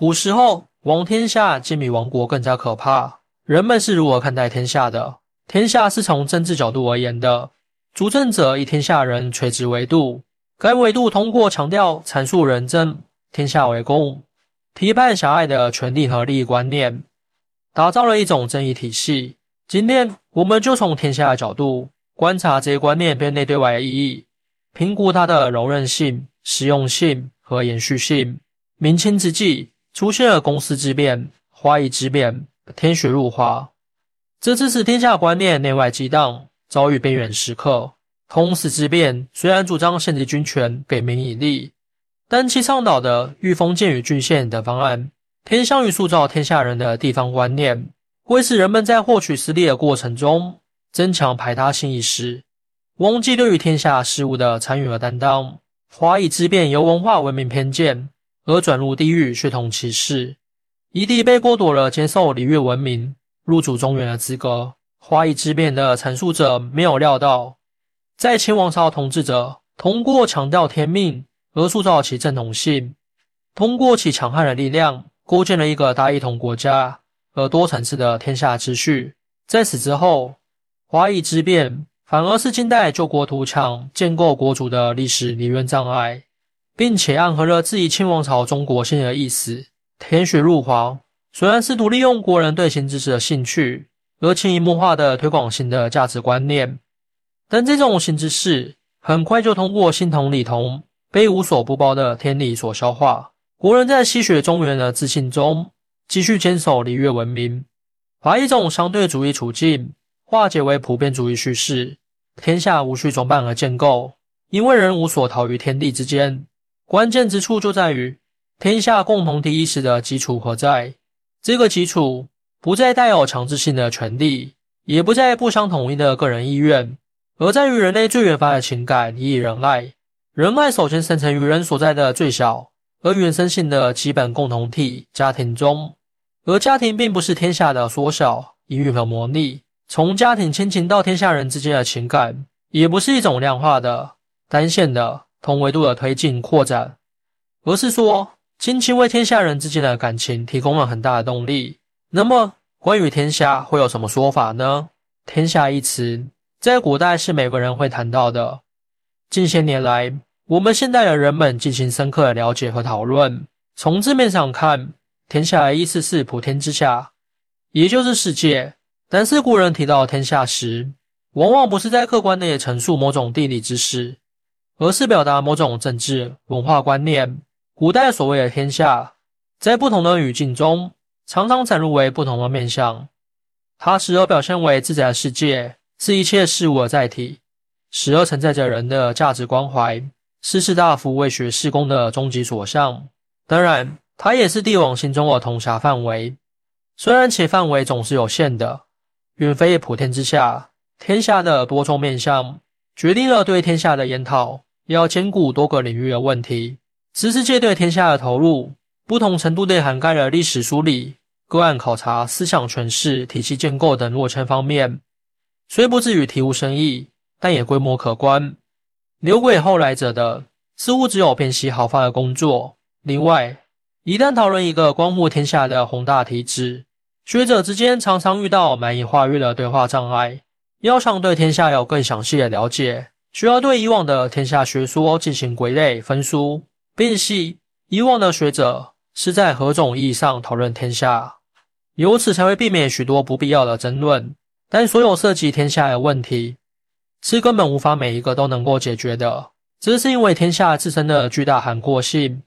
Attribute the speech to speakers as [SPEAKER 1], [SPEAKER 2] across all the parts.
[SPEAKER 1] 古时候，王天下竟比亡国更加可怕。人们是如何看待天下的？天下是从政治角度而言的，主政者以天下人垂直维度，该维度通过强调阐述仁政、天下为公，批判狭隘的权力和利益观念，打造了一种正义体系。今天，我们就从天下的角度观察这些观念对内对外的意义，评估它的柔韧性、实用性和延续性。明清之际，出现了公司之变、华夷之变、天学入华。这致使天下观念内外激荡，遭遇边缘时刻。通史之变虽然主张限制军权，给民以利，但其倡导的御封建与郡县的方案，偏向于塑造天下人的地方观念，会使人们在获取私利的过程中增强排他性意识，忘记对于天下事物的参与和担当。华夷之变由文化文明偏见而转入地域血统歧视，夷狄被剥夺了接受礼乐文明。入主中原的资格，华夷之变的阐述者没有料到，在清王朝统治者通过强调天命而塑造其正统性，通过其强悍的力量构建了一个大一统国家和多层次的天下秩序。在此之后，华夷之变反而是近代救国图强、建构国主的历史理论障碍，并且暗合了质疑清王朝中国性的意思。天学入华。虽然试图利用国人对新知识的兴趣而潜移默化的推广新的价值观念，但这种新知识很快就通过心同理同被无所不包的天理所消化。国人在吸血中原的自信中继续坚守礼乐文明，把一种相对主义处境化解为普遍主义叙事。天下无需装扮而建构，因为人无所逃于天地之间。关键之处就在于天下共同体意识的基础何在？这个基础不再带有强制性的权利，也不再不相统一的个人意愿，而在于人类最原发的情感——以仁爱。仁爱首先生成于人所在的最小而原生性的基本共同体——家庭中。而家庭并不是天下的缩小、隐喻和模拟。从家庭亲情到天下人之间的情感，也不是一种量化的、单线的同维度的推进扩展，而是说。亲情为天下人之间的感情提供了很大的动力。那么，关于天下会有什么说法呢？天下一词在古代是每个人会谈到的。近些年来，我们现代的人们进行深刻的了解和讨论。从字面上看，天下的意思是普天之下，也就是世界。但是古人提到天下时，往往不是在客观地陈述某种地理知识，而是表达某种政治文化观念。古代所谓的天下，在不同的语境中，常常展露为不同的面相。它时而表现为自在的世界，是一切事物的载体；时而承载着人的价值关怀，是士大夫为学士功的终极所向。当然，它也是帝王心中的统辖范围，虽然其范围总是有限的，远非普天之下。天下的多重面相，决定了对天下的研讨要兼顾多个领域的问题。知识界对天下的投入，不同程度地涵盖了历史梳理、个案考察、思想诠释、体系建构等若千方面。虽不至于体无生意，但也规模可观。留给后来者的，似乎只有辨析好发的工作。另外，一旦讨论一个关乎天下的宏大题旨，学者之间常常遇到难以跨越的对话障碍。要想对天下有更详细的了解，需要对以往的天下学说进行归类分疏。辨析以往的学者是在何种意义上讨论天下，由此才会避免许多不必要的争论。但所有涉及天下的问题，是根本无法每一个都能够解决的。这是因为天下自身的巨大含括性，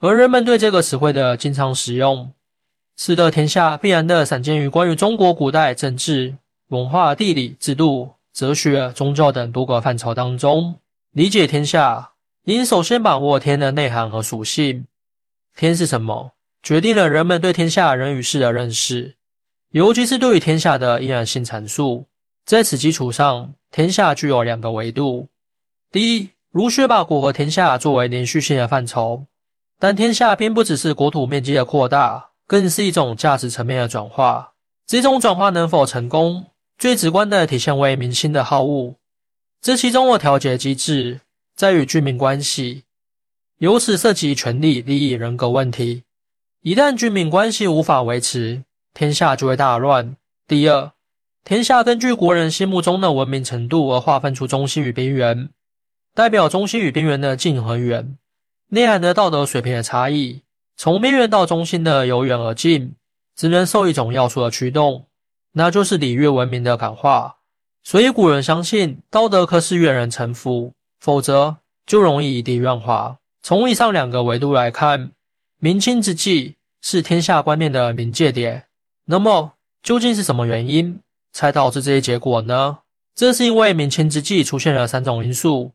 [SPEAKER 1] 而人们对这个词汇的经常使用，使得天下必然的散见于关于中国古代政治、文化、地理、制度、哲学、宗教等多个范畴当中理解天下。应首先把握天的内涵和属性。天是什么，决定了人们对天下人与事的认识，尤其是对于天下的依然性阐述。在此基础上，天下具有两个维度：第一，儒学把国和天下作为连续性的范畴，但天下并不只是国土面积的扩大，更是一种价值层面的转化。这种转化能否成功，最直观的体现为民心的好恶，这其中的调节机制。在与居民关系，由此涉及权利、利益、人格问题，一旦居民关系无法维持，天下就会大乱。第二，天下根据国人心目中的文明程度而划分出中心与边缘，代表中心与边缘的近和远，内涵的道德水平的差异。从边缘到中心的由远而近，只能受一种要素的驱动，那就是礼乐文明的感化。所以古人相信道德可使远人臣服，否则就容易以地怨化。从以上两个维度来看，明清之际是天下观念的临界点。那么，究竟是什么原因才导致这些结果呢？这是因为明清之际出现了三种因素：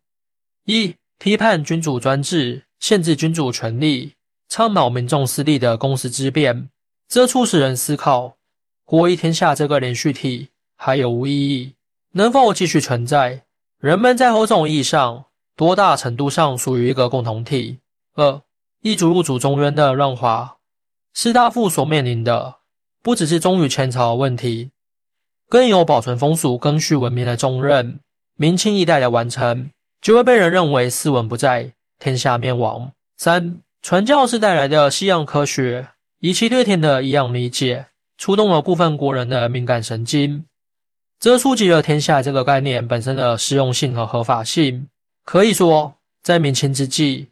[SPEAKER 1] 一、批判君主专制，限制君主权力。倡导民众私利的公司之变，这促使人思考：国一天下这个连续体还有无意义，能否继续存在？人们在某种意义上，多大程度上属于一个共同体？二一族入主中原的乱华，士大夫所面临的不只是忠于前朝的问题，更有保存风俗、更续文明的重任。明清一代的完成，就会被人认为斯文不在，天下灭亡。三。传教士带来的西洋科学，以其对天的一样理解，触动了部分国人的敏感神经，这触及了天下这个概念本身的实用性和合法性。可以说，在明清之际，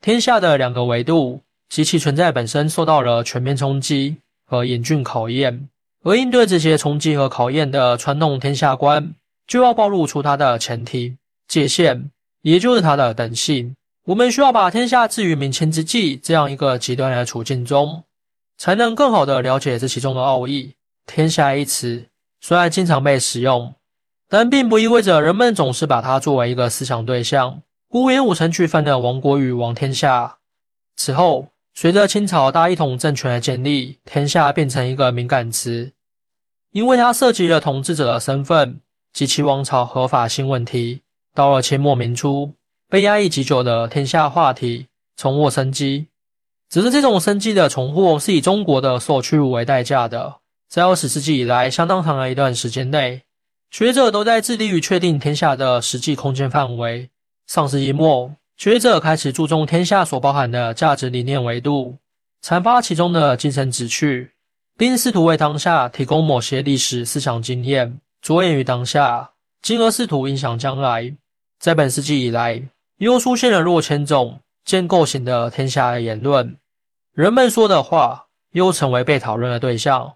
[SPEAKER 1] 天下的两个维度及其存在本身受到了全面冲击和严峻考验，而应对这些冲击和考验的传统天下观，就要暴露出它的前提界限，也就是它的等性。我们需要把天下置于明清之际这样一个极端的处境中，才能更好的了解这其中的奥义。天下一词虽然经常被使用，但并不意味着人们总是把它作为一个思想对象。孤言五成区分的亡国与亡天下。此后，随着清朝大一统政权的建立，天下变成一个敏感词，因为它涉及了统治者的身份及其王朝合法性问题。到了清末明初。被压抑已久的天下话题重获生机，只是这种生机的重获是以中国的所屈辱为代价的。在二十世纪以来相当长的一段时间内，学者都在致力于确定天下的实际空间范围。上世纪末，学者开始注重天下所包含的价值理念维度，阐发其中的精神旨趣，并试图为当下提供某些历史思想经验，着眼于当下，进而试图影响将来。在本世纪以来，又出现了若千种建构型的天下言论，人们说的话又成为被讨论的对象，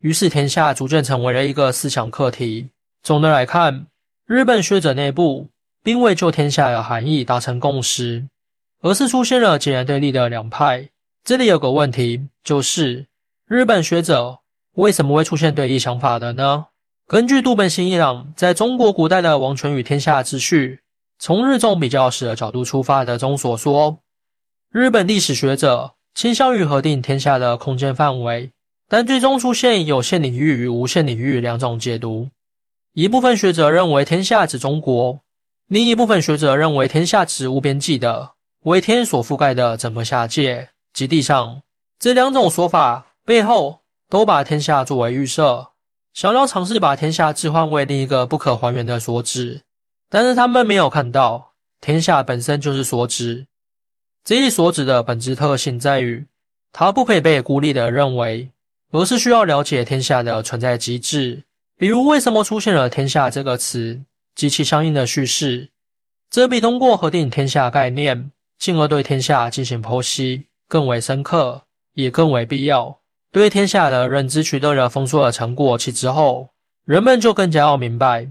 [SPEAKER 1] 于是天下逐渐成为了一个思想课题。总的来看，日本学者内部并未就天下的含义达成共识，而是出现了截然对立的两派。这里有个问题，就是日本学者为什么会出现对立想法的呢？根据渡本信一郎在中国古代的王权与天下秩序。从日中比较史的角度出发的中所说，日本历史学者倾向于核定天下的空间范围，但最终出现有限领域与无限领域两种解读。一部分学者认为天下指中国，另一部分学者认为天下指无边际的为天所覆盖的整个下界及地上。这两种说法背后都把天下作为预设，想要尝试把天下置换为另一个不可还原的所指。但是他们没有看到，天下本身就是所指。这一所指的本质特性在于，它不可以被孤立的认为，而是需要了解天下的存在机制。比如，为什么出现了“天下”这个词及其相应的叙事，这比通过核定天下概念，进而对天下进行剖析更为深刻，也更为必要。对天下的认知取得了丰硕的成果，其之后，人们就更加要明白。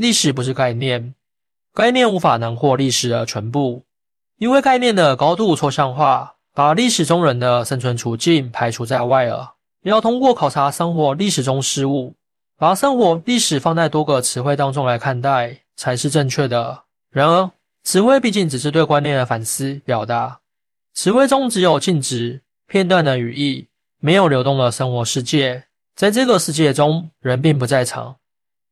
[SPEAKER 1] 历史不是概念，概念无法囊括历史的全部，因为概念的高度抽象化，把历史中人的生存处境排除在外了。要通过考察生活历史中事物，把生活历史放在多个词汇当中来看待，才是正确的。然而，词汇毕竟只是对观念的反思表达，词汇中只有静止片段的语义，没有流动的生活世界。在这个世界中，人并不在场。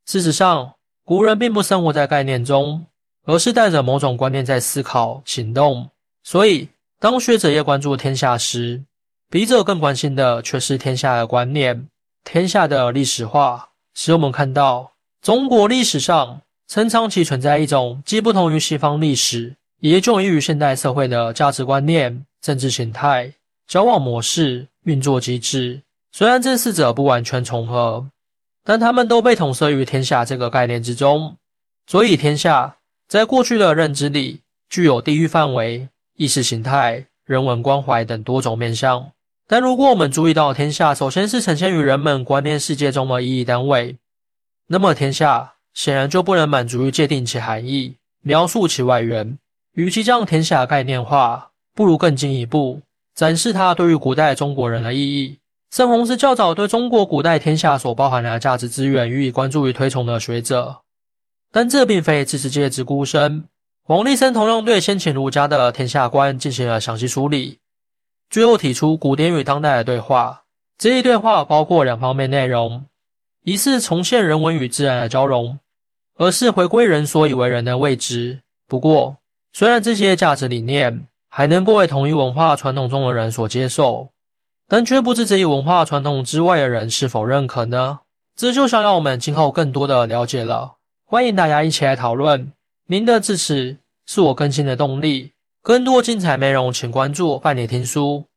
[SPEAKER 1] 事实上。古人并不生活在概念中，而是带着某种观念在思考、行动。所以，当学者要关注天下时，笔者更关心的却是天下的观念、天下的历史化，使我们看到中国历史上曾长期存在一种既不同于西方历史，也迥异于现代社会的价值观念、政治形态交往模式、运作机制。虽然这四者不完全重合，但他们都被统摄于“天下”这个概念之中。所以，天下在过去的认知里，具有地域范围、意识形态、人文关怀等多种面向。但如果我们注意到，天下首先是呈现于人们观念世界中的意义单位，那么天下显然就不能满足于界定其含义、描述其外缘。与其将天下概念化，不如更进一步展示它对于古代中国人的意义。盛洪是较早对中国古代天下所包含的价值资源予以关注与推崇的学者。但这并非知识界之孤身。王立生同样对先秦儒家的天下观进行了详细梳理，最后提出古典与当代的对话。这一对话包括两方面内容：一是重现人文与自然的交融，二是回归人所以为人的位置。不过，虽然这些价值理念还能够为同一文化传统中的人所接受，但却不知这一文化传统之外的人是否认可呢？这就想让我们今后更多的了解了。欢迎大家一起来讨论，您的支持是我更新的动力。更多精彩内容，请关注伴你听书。